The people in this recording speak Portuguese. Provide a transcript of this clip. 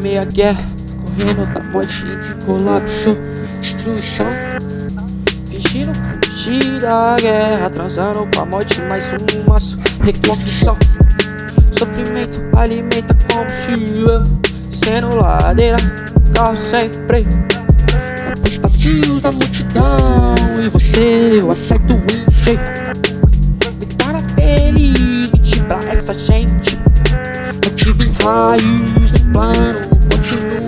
meia guerra, correndo da morte entre colapso, destruição. Fingindo fugir da guerra, transando com a morte, mais um maço, reconstrução. Sofrimento alimenta combustível, sendo ladeira, carro sem freio. Os vazios da multidão e você, eu aceito o encheio. Me torna feliz, mentir pra essa gente. Eu tive raiz no plano you.